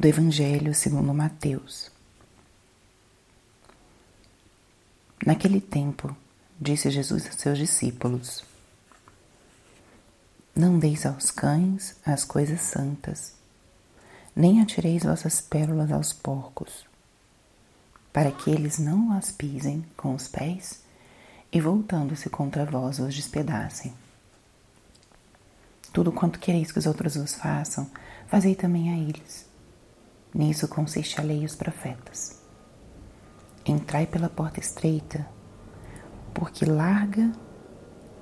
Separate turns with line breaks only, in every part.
do Evangelho segundo Mateus. Naquele tempo, disse Jesus a seus discípulos: Não deis aos cães as coisas santas, nem atireis vossas pérolas aos porcos, para que eles não as pisem com os pés e, voltando-se contra vós, os despedacem. Tudo quanto quereis que os outros vos façam, fazei também a eles. Nisso consiste a lei e os profetas. Entrai pela porta estreita, porque larga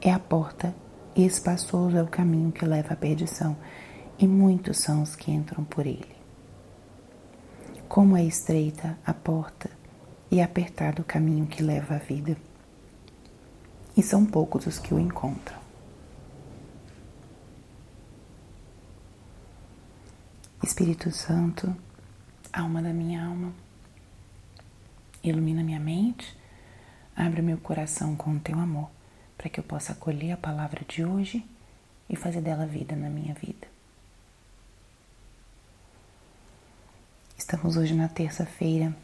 é a porta e espaçoso é o caminho que leva à perdição, e muitos são os que entram por ele. Como é estreita a porta e apertado o caminho que leva à vida, e são poucos os que o encontram. Espírito Santo, alma da minha alma, ilumina minha mente, abre meu coração com o teu amor, para que eu possa acolher a palavra de hoje e fazer dela vida na minha vida. Estamos hoje na terça-feira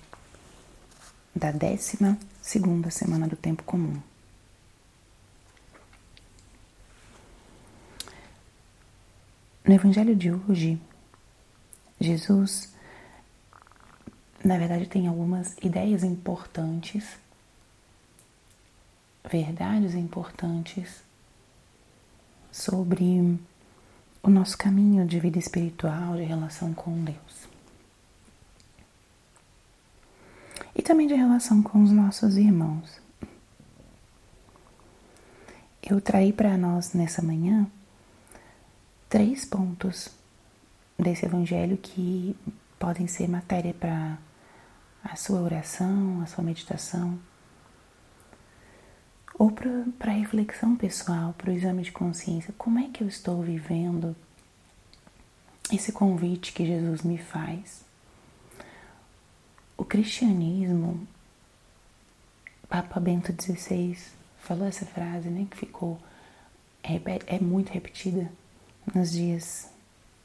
da décima segunda semana do tempo comum. No evangelho de hoje, Jesus, na verdade, tem algumas ideias importantes, verdades importantes sobre o nosso caminho de vida espiritual, de relação com Deus. E também de relação com os nossos irmãos. Eu traí para nós nessa manhã três pontos desse evangelho que podem ser matéria para a sua oração, a sua meditação, ou para reflexão pessoal, para o exame de consciência. Como é que eu estou vivendo esse convite que Jesus me faz? O cristianismo, Papa Bento XVI falou essa frase, né, que ficou é, muito repetida nos dias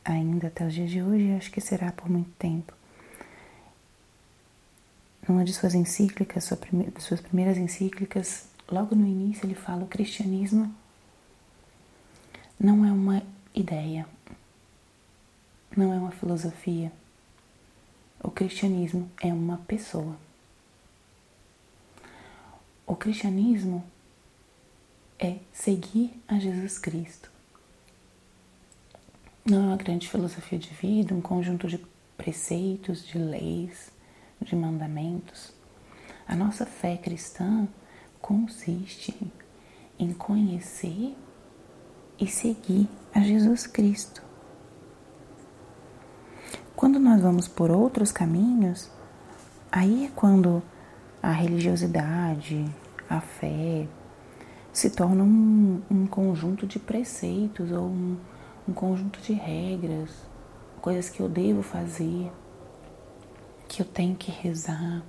ainda até os dias de hoje acho que será por muito tempo. Numa de suas encíclicas, sua prime suas primeiras encíclicas, logo no início ele fala: o cristianismo não é uma ideia, não é uma filosofia. O cristianismo é uma pessoa. O cristianismo é seguir a Jesus Cristo não é uma grande filosofia de vida, um conjunto de preceitos, de leis, de mandamentos. A nossa fé cristã consiste em conhecer e seguir a Jesus Cristo. Quando nós vamos por outros caminhos, aí é quando a religiosidade, a fé, se tornam um, um conjunto de preceitos ou um, um conjunto de regras, coisas que eu devo fazer, que eu tenho que rezar.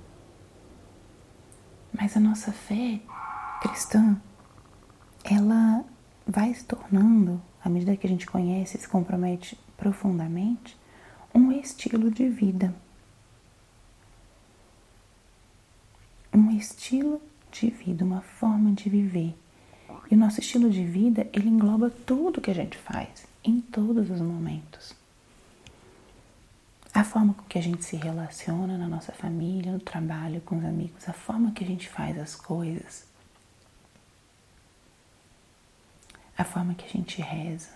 Mas a nossa fé cristã, ela vai se tornando, à medida que a gente conhece e se compromete profundamente, um estilo de vida. Um estilo de vida, uma forma de viver. E o nosso estilo de vida, ele engloba tudo que a gente faz em todos os momentos. A forma com que a gente se relaciona na nossa família, no trabalho, com os amigos, a forma que a gente faz as coisas, a forma que a gente reza.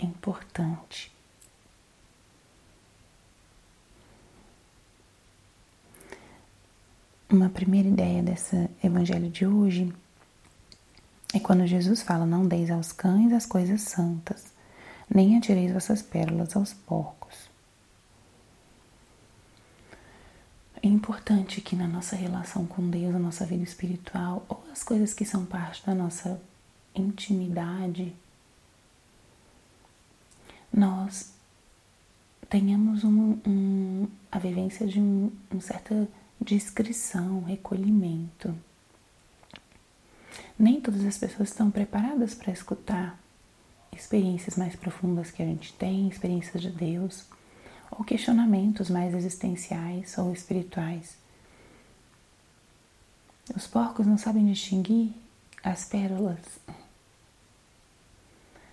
É importante. Uma primeira ideia desse evangelho de hoje é quando Jesus fala: Não deis aos cães as coisas santas, nem atireis vossas pérolas aos porcos. É importante que na nossa relação com Deus, na nossa vida espiritual, ou as coisas que são parte da nossa intimidade, nós tenhamos um, um, a vivência de um, uma certa discrição, recolhimento. Nem todas as pessoas estão preparadas para escutar experiências mais profundas que a gente tem, experiências de Deus, ou questionamentos mais existenciais ou espirituais. Os porcos não sabem distinguir as pérolas.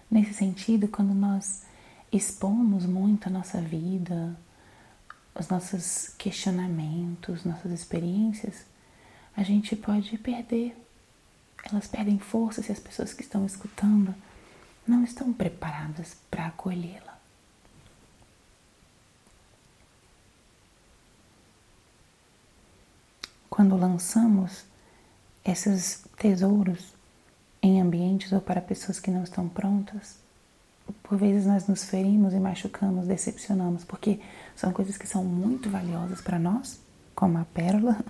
Nesse sentido, quando nós expomos muito a nossa vida, os nossos questionamentos, nossas experiências, a gente pode perder. Elas perdem força se as pessoas que estão escutando não estão preparadas para acolhê-la. Quando lançamos esses tesouros em ambientes ou para pessoas que não estão prontas, por vezes nós nos ferimos e machucamos, decepcionamos, porque são coisas que são muito valiosas para nós, como a pérola,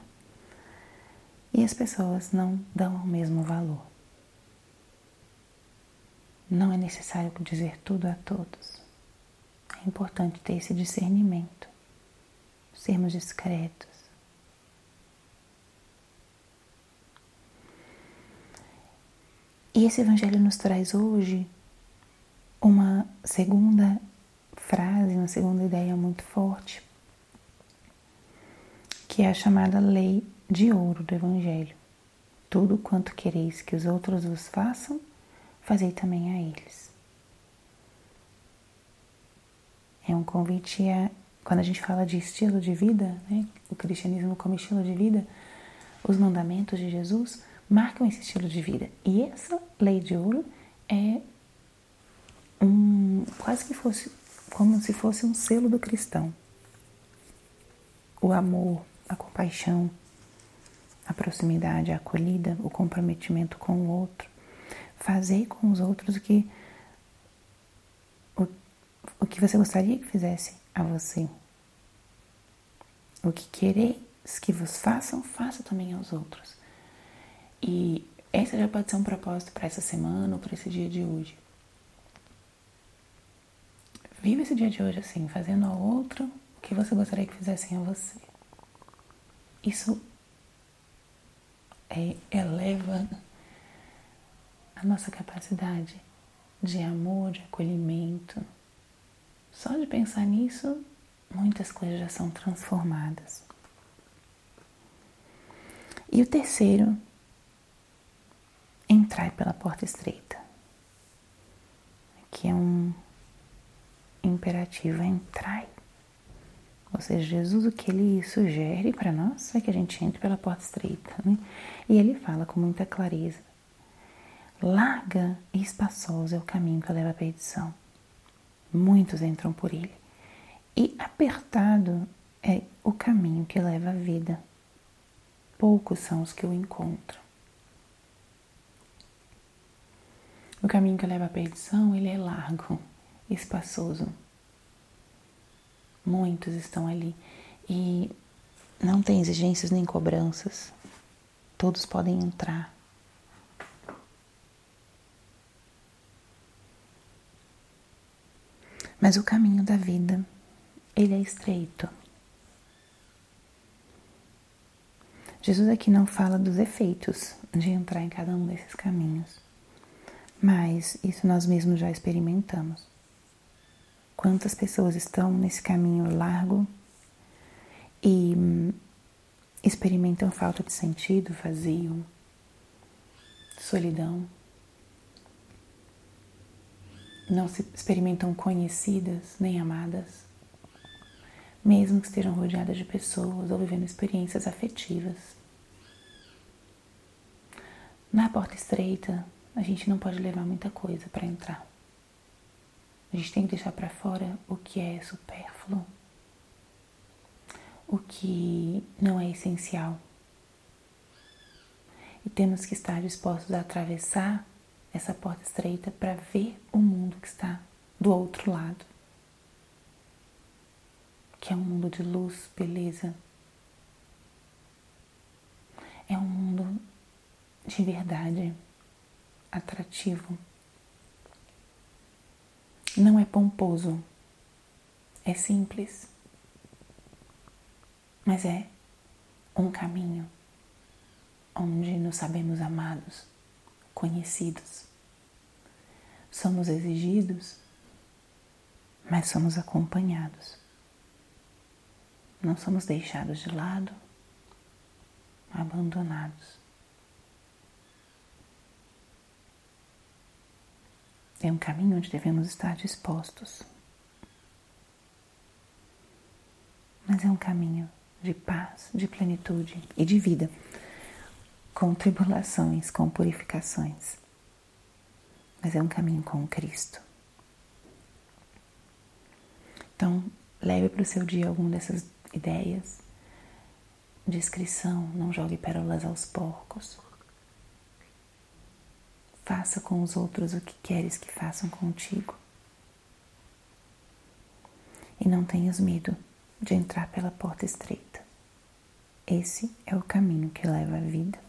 e as pessoas não dão o mesmo valor. Não é necessário dizer tudo a todos. É importante ter esse discernimento, sermos discretos. E esse evangelho nos traz hoje uma segunda frase, uma segunda ideia muito forte, que é a chamada lei de ouro do Evangelho. Tudo quanto quereis que os outros vos façam, fazei também a eles. É um convite a, quando a gente fala de estilo de vida, né, o cristianismo como estilo de vida, os mandamentos de Jesus marcam esse estilo de vida. E essa lei de ouro é um quase que fosse como se fosse um selo do cristão. O amor, a compaixão, a proximidade, a acolhida, o comprometimento com o outro. Fazer com os outros o que o, o que você gostaria que fizesse a você. O que quereis que vos façam, faça também aos outros. E esse já pode ser um propósito para essa semana ou para esse dia de hoje. Viva esse dia de hoje assim, fazendo ao outro o que você gostaria que fizessem a você. Isso é, eleva a nossa capacidade de amor, de acolhimento. Só de pensar nisso, muitas coisas já são transformadas. E o terceiro, entrar pela porta estreita, que é um imperativo, é entrai. Ou seja, Jesus o que ele sugere para nós é que a gente entre pela porta estreita. Né? E ele fala com muita clareza: larga e espaçoso é o caminho que leva à perdição. Muitos entram por ele. E apertado é o caminho que leva à vida. Poucos são os que o encontram. O caminho que leva à perdição, ele é largo, espaçoso. Muitos estão ali e não tem exigências nem cobranças. Todos podem entrar. Mas o caminho da vida, ele é estreito. Jesus aqui não fala dos efeitos de entrar em cada um desses caminhos, mas isso nós mesmos já experimentamos. Quantas pessoas estão nesse caminho largo e hum, experimentam falta de sentido, vazio, solidão. Não se experimentam conhecidas nem amadas, mesmo que estejam rodeadas de pessoas ou vivendo experiências afetivas. Na porta estreita, a gente não pode levar muita coisa para entrar. A gente tem que deixar para fora o que é supérfluo, o que não é essencial. E temos que estar dispostos a atravessar essa porta estreita para ver o mundo que está do outro lado, que é um mundo de luz, beleza. É um mundo de verdade, atrativo. Não é pomposo, é simples, mas é um caminho onde nos sabemos amados, conhecidos. somos exigidos, mas somos acompanhados. Não somos deixados de lado, abandonados. É um caminho onde devemos estar dispostos. Mas é um caminho de paz, de plenitude e de vida, com tribulações, com purificações. Mas é um caminho com Cristo. Então, leve para o seu dia alguma dessas ideias. Discrição, não jogue pérolas aos porcos. Faça com os outros o que queres que façam contigo. E não tenhas medo de entrar pela porta estreita. Esse é o caminho que leva à vida.